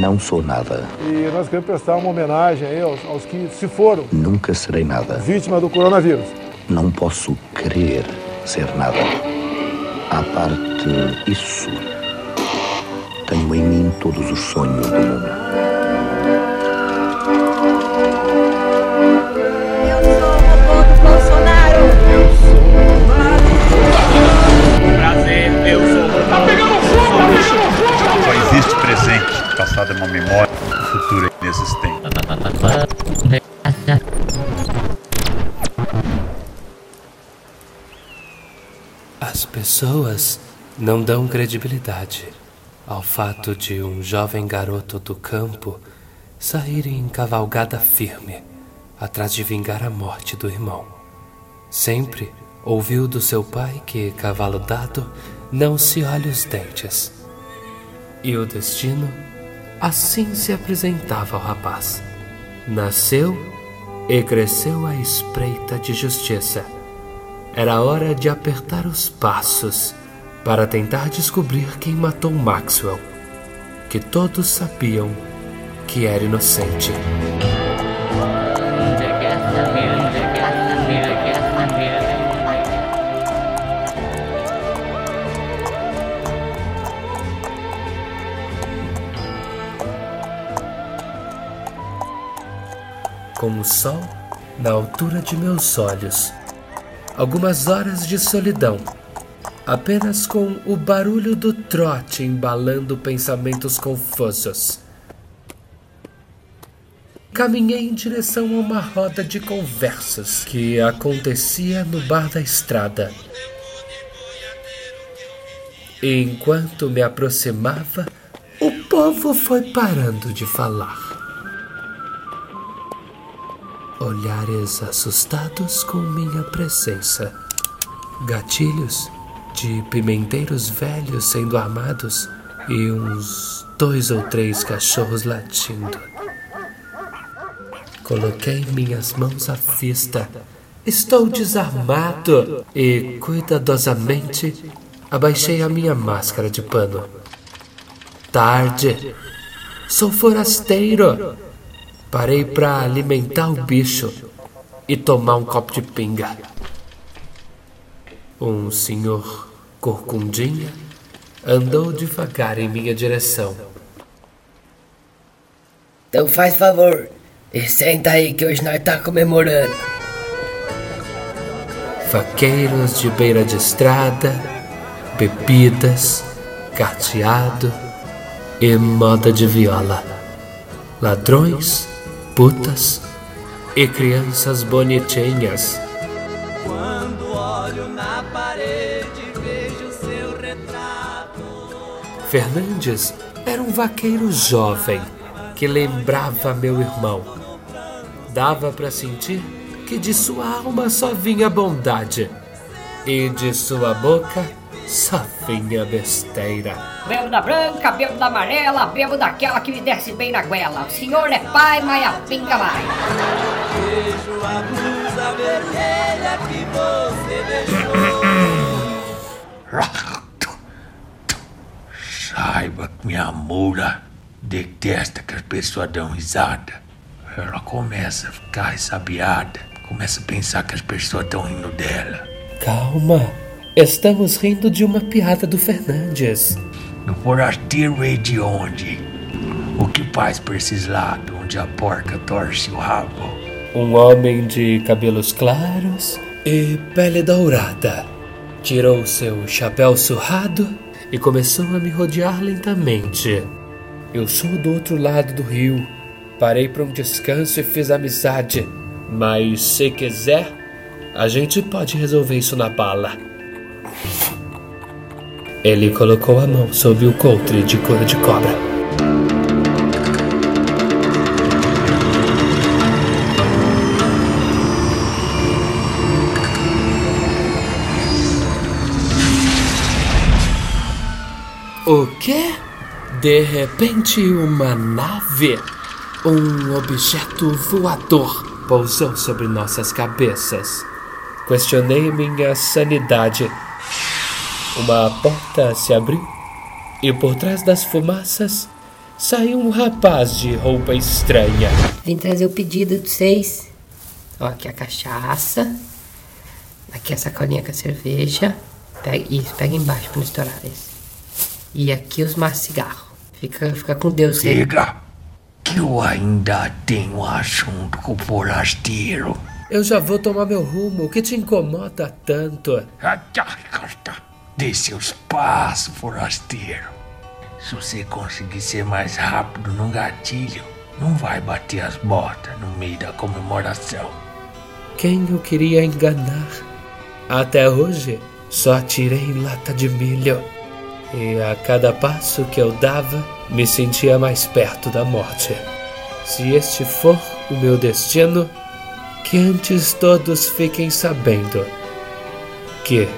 Não sou nada. E nós queremos prestar uma homenagem aí aos, aos que se foram. Nunca serei nada. Vítima do coronavírus. Não posso querer ser nada. À parte isso, tenho em mim todos os sonhos do mundo. Eu sou o robô do Bolsonaro. Prazer, eu sou. Tá pegando fogo, tá pegando fogo! Só existe presente, passado é uma memória, o futuro é inexistente. As pessoas não dão credibilidade ao fato de um jovem garoto do campo sair em cavalgada firme atrás de vingar a morte do irmão. Sempre ouviu do seu pai que cavalo dado não se olha os dentes. E o destino assim se apresentava ao rapaz. Nasceu e cresceu à espreita de justiça. Era hora de apertar os passos para tentar descobrir quem matou Maxwell, que todos sabiam que era inocente. Com o sol na altura de meus olhos, algumas horas de solidão, apenas com o barulho do trote embalando pensamentos confusos. Caminhei em direção a uma roda de conversas que acontecia no bar da estrada. Enquanto me aproximava, o povo foi parando de falar. Olhares assustados com minha presença. Gatilhos de pimenteiros velhos sendo armados e uns dois ou três cachorros latindo. Coloquei minhas mãos à vista. Estou desarmado e cuidadosamente abaixei a minha máscara de pano. Tarde. Sou forasteiro. Parei para alimentar o bicho e tomar um copo de pinga. Um senhor corcundinha andou devagar em minha direção. Então faz favor e senta aí que hoje nós tá comemorando. Vaqueiros de beira de estrada, bebidas, carteado e moda de viola. Ladrões, putas e crianças bonitinhas. Quando olho na parede, vejo seu retrato. Fernandes era um vaqueiro jovem que lembrava meu irmão. Dava para sentir que de sua alma só vinha bondade e de sua boca só vinha besteira. Bebo da branca, bebo da amarela, bebo daquela que me desce bem na goela. O senhor é pai, mas a pinga vai. Vejo a blusa vermelha que você deixou. Saiba que minha mula detesta que as pessoas dão risada. Ela começa a ficar ressabiada, começa a pensar que as pessoas estão rindo dela. Calma, estamos rindo de uma piada do Fernandes. Forasteiro é de onde? O que faz pra esses lados onde a porca torce o rabo? Um homem de cabelos claros e pele dourada. Tirou seu chapéu surrado e começou a me rodear lentamente. Eu sou do outro lado do rio. Parei para um descanso e fiz amizade. Mas se quiser, a gente pode resolver isso na bala. Ele colocou a mão sobre o coldre de couro de cobra. O quê? De repente, uma nave, um objeto voador, pousou sobre nossas cabeças. Questionei minha sanidade. Uma porta se abriu e por trás das fumaças saiu um rapaz de roupa estranha. Vim trazer o pedido de vocês. Ó, aqui a cachaça. Aqui a sacolinha com a cerveja. Pega, isso, pega embaixo pra não estourar isso. E aqui os maços de cigarro. Fica, fica com Deus. Chega, que eu ainda tenho assunto com o forasteiro. Eu já vou tomar meu rumo. O que te incomoda tanto? Dê seus passos, forasteiro. Se você conseguir ser mais rápido no gatilho, não vai bater as botas no meio da comemoração. Quem eu queria enganar? Até hoje, só atirei lata de milho. E a cada passo que eu dava, me sentia mais perto da morte. Se este for o meu destino, que antes todos fiquem sabendo que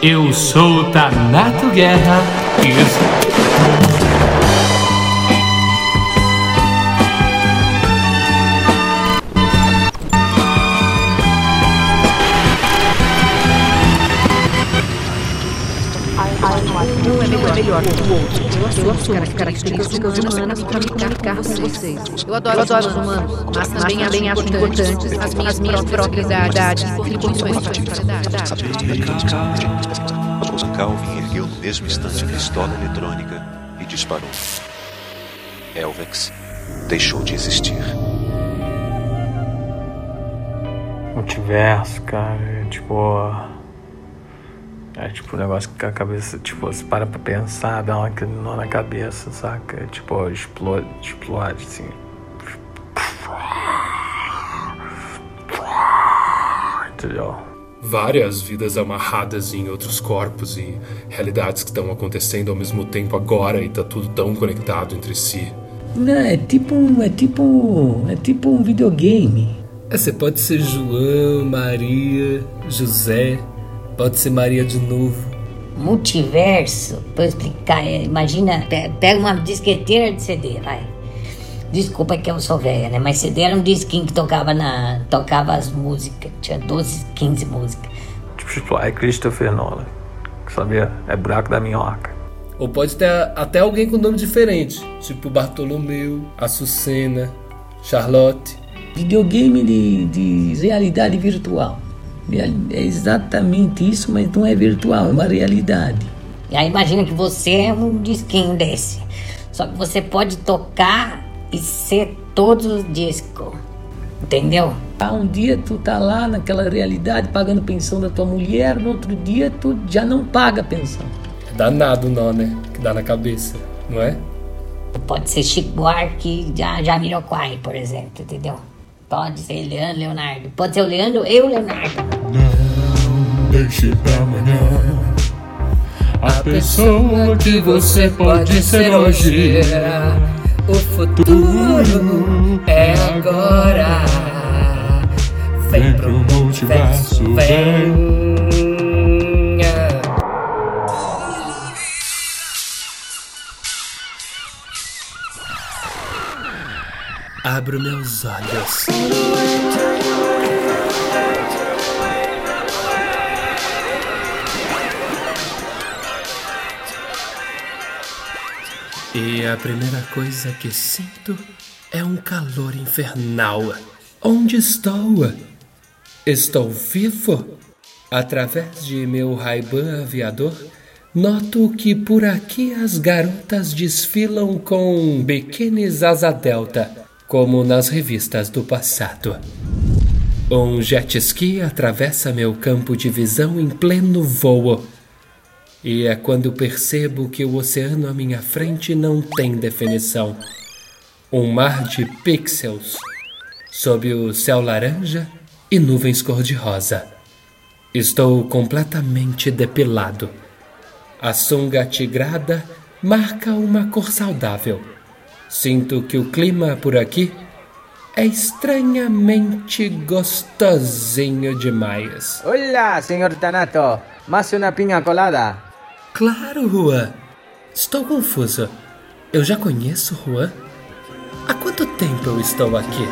eu sou Tanato Guerra e melhor, que o outro. Eu assumo as características humanas para me ficar com vocês. Eu adoro, os humanos, mas também, também acho importantes. as minhas, as minhas propriedades e condições de sociedade. Calvin ergueu no mesmo instante a pistola eletrônica e disparou. Elvex deixou de existir. Multiverso, cara, tipo. É tipo um negócio que a cabeça, tipo, você para pra pensar, dá uma nó na cabeça, saca? Tipo, explode, explode, assim. Entendeu? Várias vidas amarradas em outros corpos e realidades que estão acontecendo ao mesmo tempo agora e tá tudo tão conectado entre si. Não, é tipo um. É tipo. É tipo um videogame. É, você pode ser João, Maria, José, pode ser Maria de novo. Multiverso, pra eu explicar, é, imagina, pe- pega uma disqueteira de CD, vai. Desculpa que eu sou velha, né? Mas CD era um disquinho que tocava na. tocava as músicas. Tinha 12, 15 músicas. Tipo, tipo, é Christopher Nolan. Sabia? É buraco da minhoca. Ou pode ter até alguém com nome diferente, tipo Bartolomeu, Açucena, Charlotte. Videogame de, de realidade virtual. É exatamente isso, mas não é virtual, é uma realidade. E aí imagina que você é um disquinho desse. Só que você pode tocar e ser todos os discos. Entendeu? Ah, um dia tu tá lá naquela realidade pagando pensão da tua mulher, no outro dia tu já não paga pensão. É danado o nó, né? Que dá na cabeça, não é? Pode ser Chico Buarque já Jamiroquai, por exemplo, entendeu? Pode ser Leandro Leonardo. Pode ser o Leandro e o Leonardo. Deixe pra amanhã a pessoa que você pode ser hoje. O futuro é agora. Vem pro multiverso, vem. Abro meus olhos. E a primeira coisa que sinto é um calor infernal. Onde estou? Estou vivo? Através de meu Ray-Ban aviador, noto que por aqui as garotas desfilam com biquínis asa delta, como nas revistas do passado. Um jet ski atravessa meu campo de visão em pleno voo. E é quando percebo que o oceano à minha frente não tem definição. Um mar de pixels, sob o céu laranja e nuvens cor-de-rosa. Estou completamente depilado. A sunga tigrada marca uma cor saudável. Sinto que o clima por aqui é estranhamente gostosinho demais. Hola, señor Tanato. ¿Más una piña colada? Claro, Juan. Estou confuso. Eu já conheço Juan? Há quanto tempo eu estou aqui?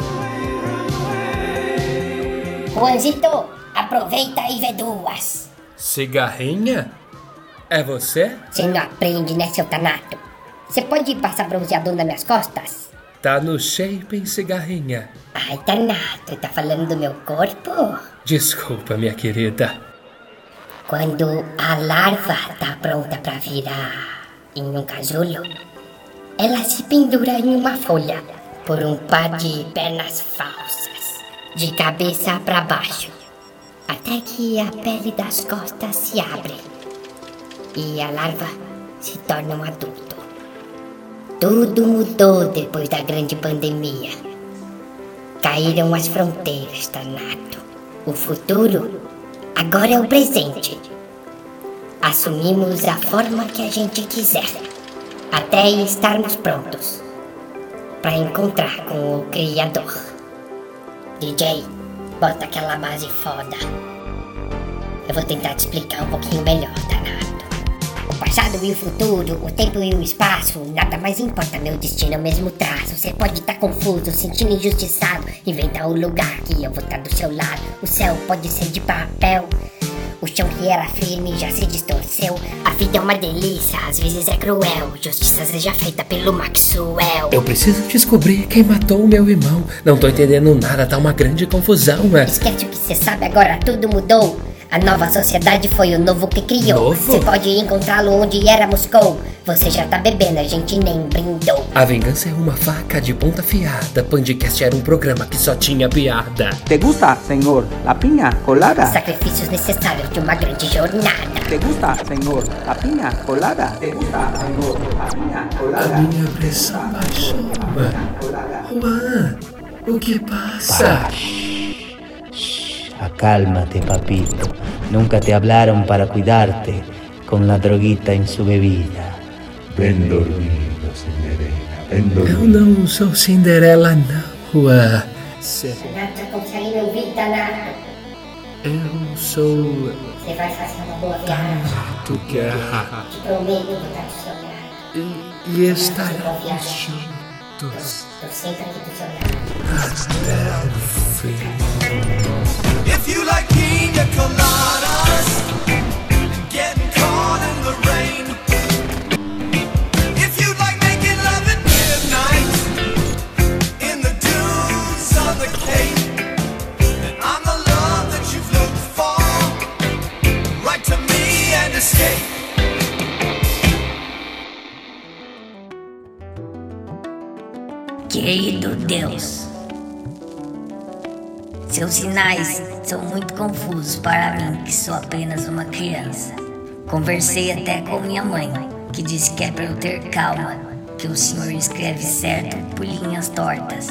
Juanzito, aproveita e vê duas. Cigarrinha? É você? Você não aprende, né, seu Tanato? Você pode passar bronzeador nas minhas costas? Tá no shape em cigarrinha. Ai, danado, tá falando do meu corpo? Desculpa, minha querida. Quando a larva tá pronta pra virar em um casulo, ela se pendura em uma folha por um par de pernas falsas, de cabeça para baixo, até que a pele das costas se abre e a larva se torna um adulto. Tudo mudou depois da grande pandemia. Caíram as fronteiras, Tanato. O futuro agora é o presente. Assumimos a forma que a gente quiser, até estarmos prontos para encontrar com o Criador. DJ, bota aquela base foda. Eu vou tentar te explicar um pouquinho melhor, danado. O passado e o futuro, o tempo e o espaço, nada mais importa, meu destino é o mesmo traço. Você pode estar confuso, sentindo injustiçado, inventa o lugar que eu vou estar do seu lado. O céu pode ser de papel. O chão que era firme já se distorceu. A vida é uma delícia, às vezes é cruel. Justiça seja feita pelo Maxwell. Eu preciso descobrir quem matou o meu irmão. Não tô entendendo nada, tá uma grande confusão. É. Esquece o que você sabe agora, tudo mudou. A nova sociedade foi o novo que criou. Novo? Você pode encontrá-lo onde era Moscou. Você já tá bebendo, a gente nem brindou. A vingança é uma faca de ponta afiada. Pandcast era um programa que só tinha piada. ¿Te gusta, señor, la piña colada? Sacrifícios necessários de uma grande jornada. ¿Te gusta, señor, la piña colada? ¿Te gusta, la piña A colada? minha pressão baixou. Juan, o que passa? Acálmate, papito. Nunca te hablaron para cuidarte con la droguita en su bebida. Ven dormido, Cinderela. Ven Eu dormido. não sou Cinderela, não. Juan. Cê- Renato, consegue me ouvir, danado? Eu sou. Você vai fazer uma boa viagem. Tu guerra. Te prometo, vou estar do seu lado. E estaremos juntos. Tô sempre aqui do seu lado. Até o fim. Querido Deus, seus sinais são muito confusos para mim, que sou apenas uma criança. Conversei até com minha mãe, que disse que é para eu ter calma, que o senhor escreve certo por linhas tortas.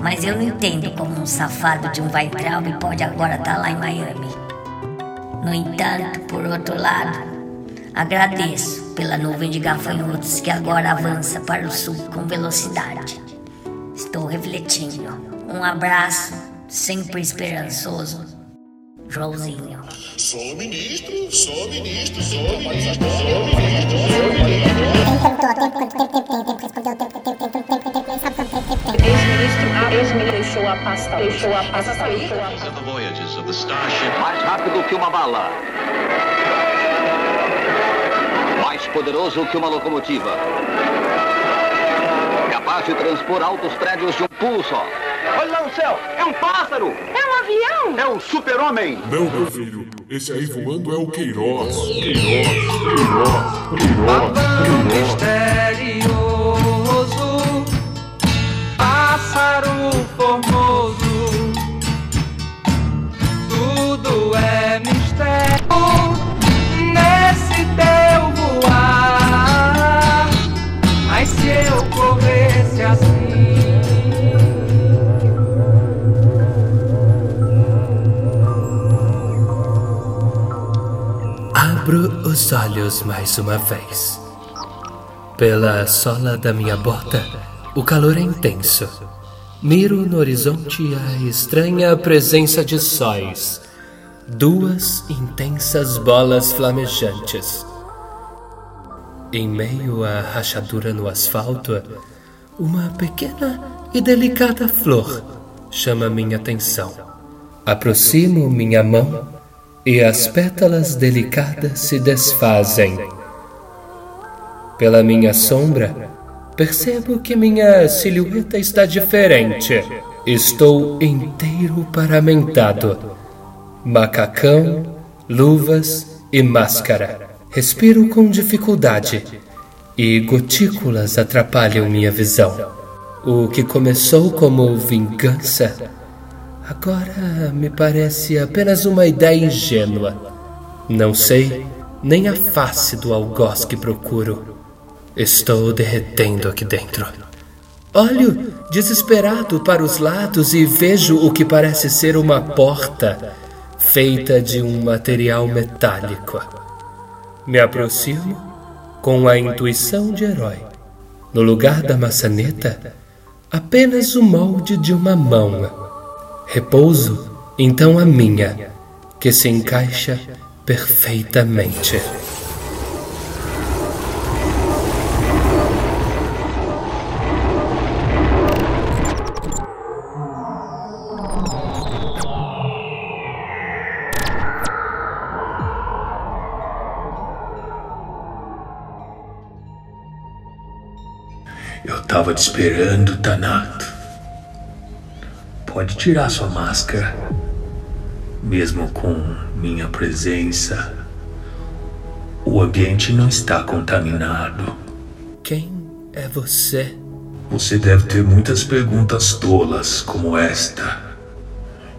Mas eu não entendo como um safado de um Weintraub pode agora estar lá em Miami. No entanto, por outro lado, agradeço pela nuvem de gafanhotos que agora avança para o sul com velocidade. Estou refletindo. Um abraço, sempre esperançoso. Joãozinho. Sou ministro, sou ministro, sou ministro, sou ministro, sou Ex-ministro deixou a pasta. Deixou a pasta. the voyages of the Starship. Mais rápido que uma bala. Mais poderoso que uma locomotiva. Capaz de transpor altos prédios de um pulo só. Olha lá no céu! É um pássaro! É um avião! É um super-homem! Não, meu filho. Esse aí voando é o Queiroz. Queiroz, Queiroz, Queiroz, Queiroz. misterioso, os olhos mais uma vez. Pela sola da minha bota, o calor é intenso. Miro no horizonte a estranha presença de sóis. Duas intensas bolas flamejantes. Em meio à rachadura no asfalto, uma pequena e delicada flor chama minha atenção. Aproximo minha mão e as pétalas delicadas se desfazem. Pela minha sombra, percebo que minha silhueta está diferente. Estou inteiro paramentado. Macacão, luvas e máscara. Respiro com dificuldade e gotículas atrapalham minha visão. O que começou como vingança agora me parece apenas uma ideia ingênua. Não sei nem a face do algoz que procuro. Estou derretendo aqui dentro. Olho desesperado para os lados e vejo o que parece ser uma porta feita de um material metálico. Me aproximo com a intuição de herói. No lugar da maçaneta, apenas o molde de uma mão. Repouso então a minha, que se encaixa perfeitamente. Eu tava te esperando, Tanato. Pode tirar sua máscara. Mesmo com minha presença, o ambiente não está contaminado. Quem é você? Você deve ter muitas perguntas tolas como esta.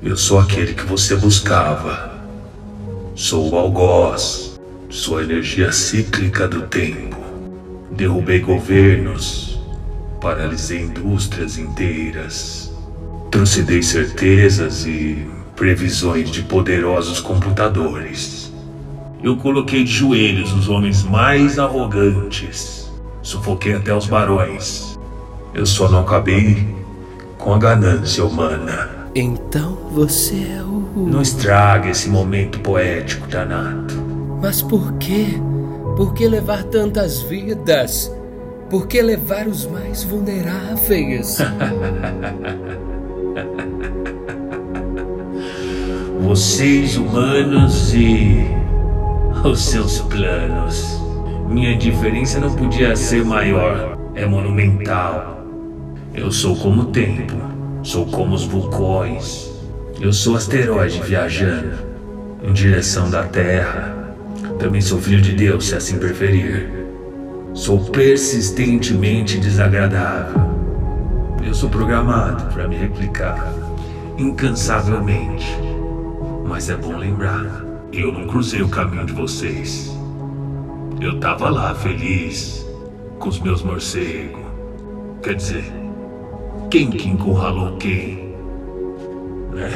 Eu sou aquele que você buscava. Sou o algoz, sua energia cíclica do tempo. Derrubei governos, paralisei indústrias inteiras. Trucidei certezas e previsões de poderosos computadores. Eu coloquei de joelhos os homens mais arrogantes. Sufoquei até os barões. Eu só não acabei com a ganância humana. Então você é o. Não estrague esse momento poético, Tanato. Mas por quê? Por que levar tantas vidas? Por que levar os mais vulneráveis? Vocês humanos e os seus planos. Minha diferença não podia ser maior. É monumental. Eu sou como o tempo. Sou como os vulcões. Eu sou asteroide viajando em direção da Terra. Também sou filho de Deus, se assim preferir. Sou persistentemente desagradável. Eu sou programado para me replicar incansavelmente. Mas é bom lembrar, eu não cruzei o caminho de vocês. Eu tava lá feliz com os meus morcegos. Quer dizer, quem que encurralou quem? Né?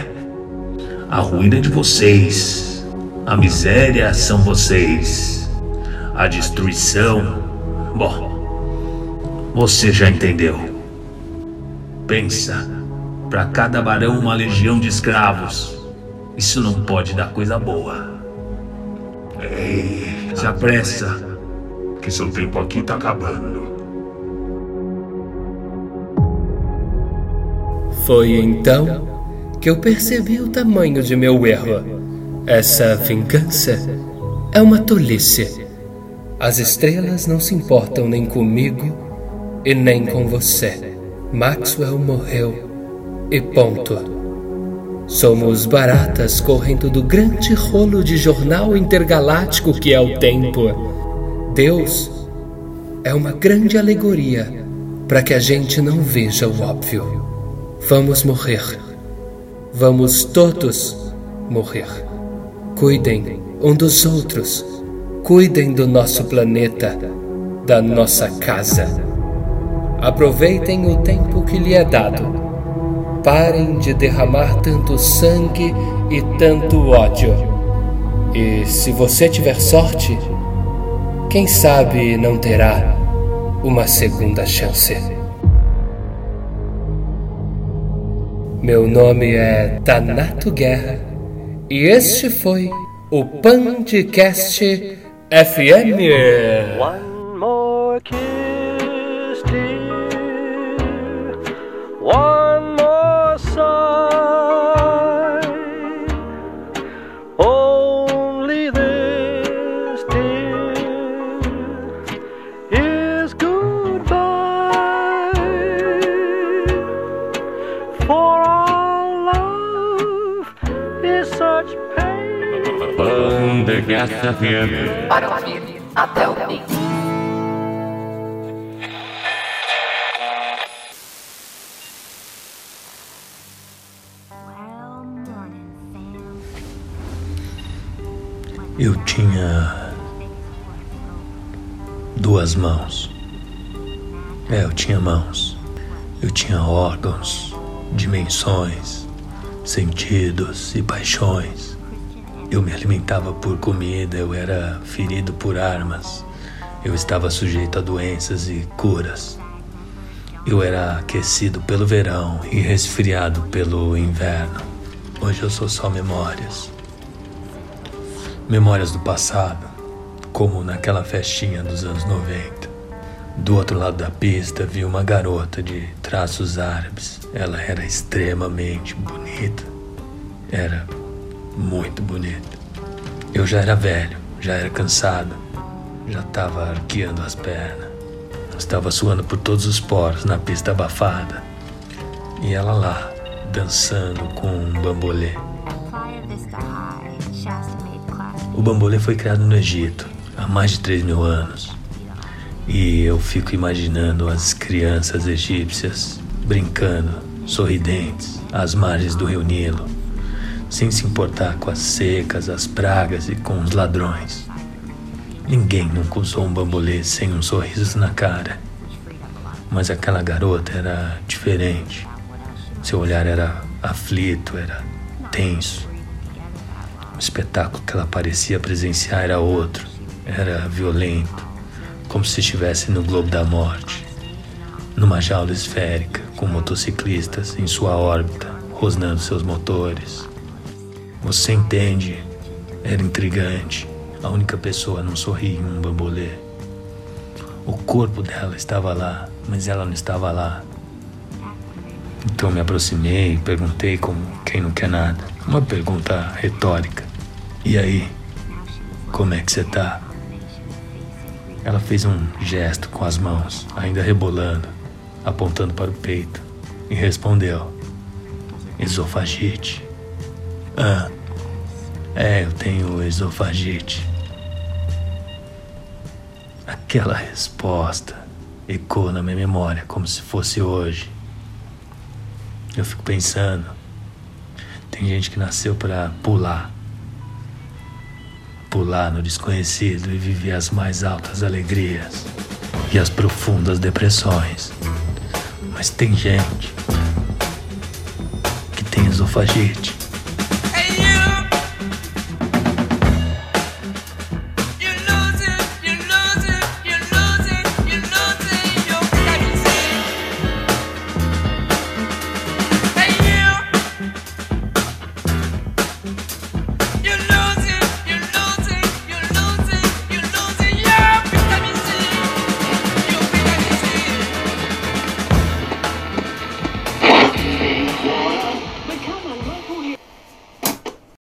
A ruína é de vocês. A miséria são vocês. A destruição. Bom, você já entendeu. Pensa, para cada barão uma legião de escravos. Isso não pode dar coisa boa. Ei, se apressa, que seu tempo aqui tá acabando. Foi então que eu percebi o tamanho de meu erro. Essa vingança é uma tolice. As estrelas não se importam nem comigo e nem com você. Maxwell morreu e ponto. Somos baratas correndo do grande rolo de jornal intergaláctico que é o tempo. Deus é uma grande alegoria para que a gente não veja o óbvio. Vamos morrer. Vamos todos morrer. Cuidem um dos outros. Cuidem do nosso planeta, da nossa casa. Aproveitem o tempo que lhe é dado. Parem de derramar tanto sangue e tanto ódio. E se você tiver sorte, quem sabe não terá uma segunda chance. Meu nome é Tanato Guerra e este foi o Pandcast FM. One more kiss, Cast FM. Para ouvir até o fim. Eu tinha duas mãos. É, eu tinha mãos. Eu tinha órgãos, dimensões, sentidos e paixões. Eu me alimentava por comida, eu era ferido por armas. Eu estava sujeito a doenças e curas. Eu era aquecido pelo verão e resfriado pelo inverno. Hoje eu sou só memórias. Memórias do passado, como naquela festinha dos anos 90. Do outro lado da pista vi uma garota de traços árabes. Ela era extremamente bonita. Era muito bonita. Eu já era velho, já era cansado, já estava arqueando as pernas. Estava suando por todos os poros na pista abafada. E ela lá, dançando com um bambolê. O bambolê foi criado no Egito há mais de 3 mil anos. E eu fico imaginando as crianças egípcias brincando, sorridentes, às margens do rio Nilo, sem se importar com as secas, as pragas e com os ladrões. Ninguém nunca usou um bambolê sem um sorriso na cara. Mas aquela garota era diferente. Seu olhar era aflito, era tenso. O espetáculo que ela parecia presenciar era outro, era violento, como se estivesse no globo da morte, numa jaula esférica, com motociclistas em sua órbita, rosnando seus motores. Você entende? Era intrigante. A única pessoa a não sorrir em um bambolê. O corpo dela estava lá, mas ela não estava lá. Então me aproximei e perguntei como quem não quer nada. Uma pergunta retórica. E aí? Como é que você tá? Ela fez um gesto com as mãos, ainda rebolando, apontando para o peito, e respondeu: Esofagite. Ah, é, eu tenho esofagite. Aquela resposta ecoa na minha memória como se fosse hoje. Eu fico pensando, tem gente que nasceu para pular. Pular no desconhecido e viver as mais altas alegrias e as profundas depressões. Mas tem gente que tem esofagite.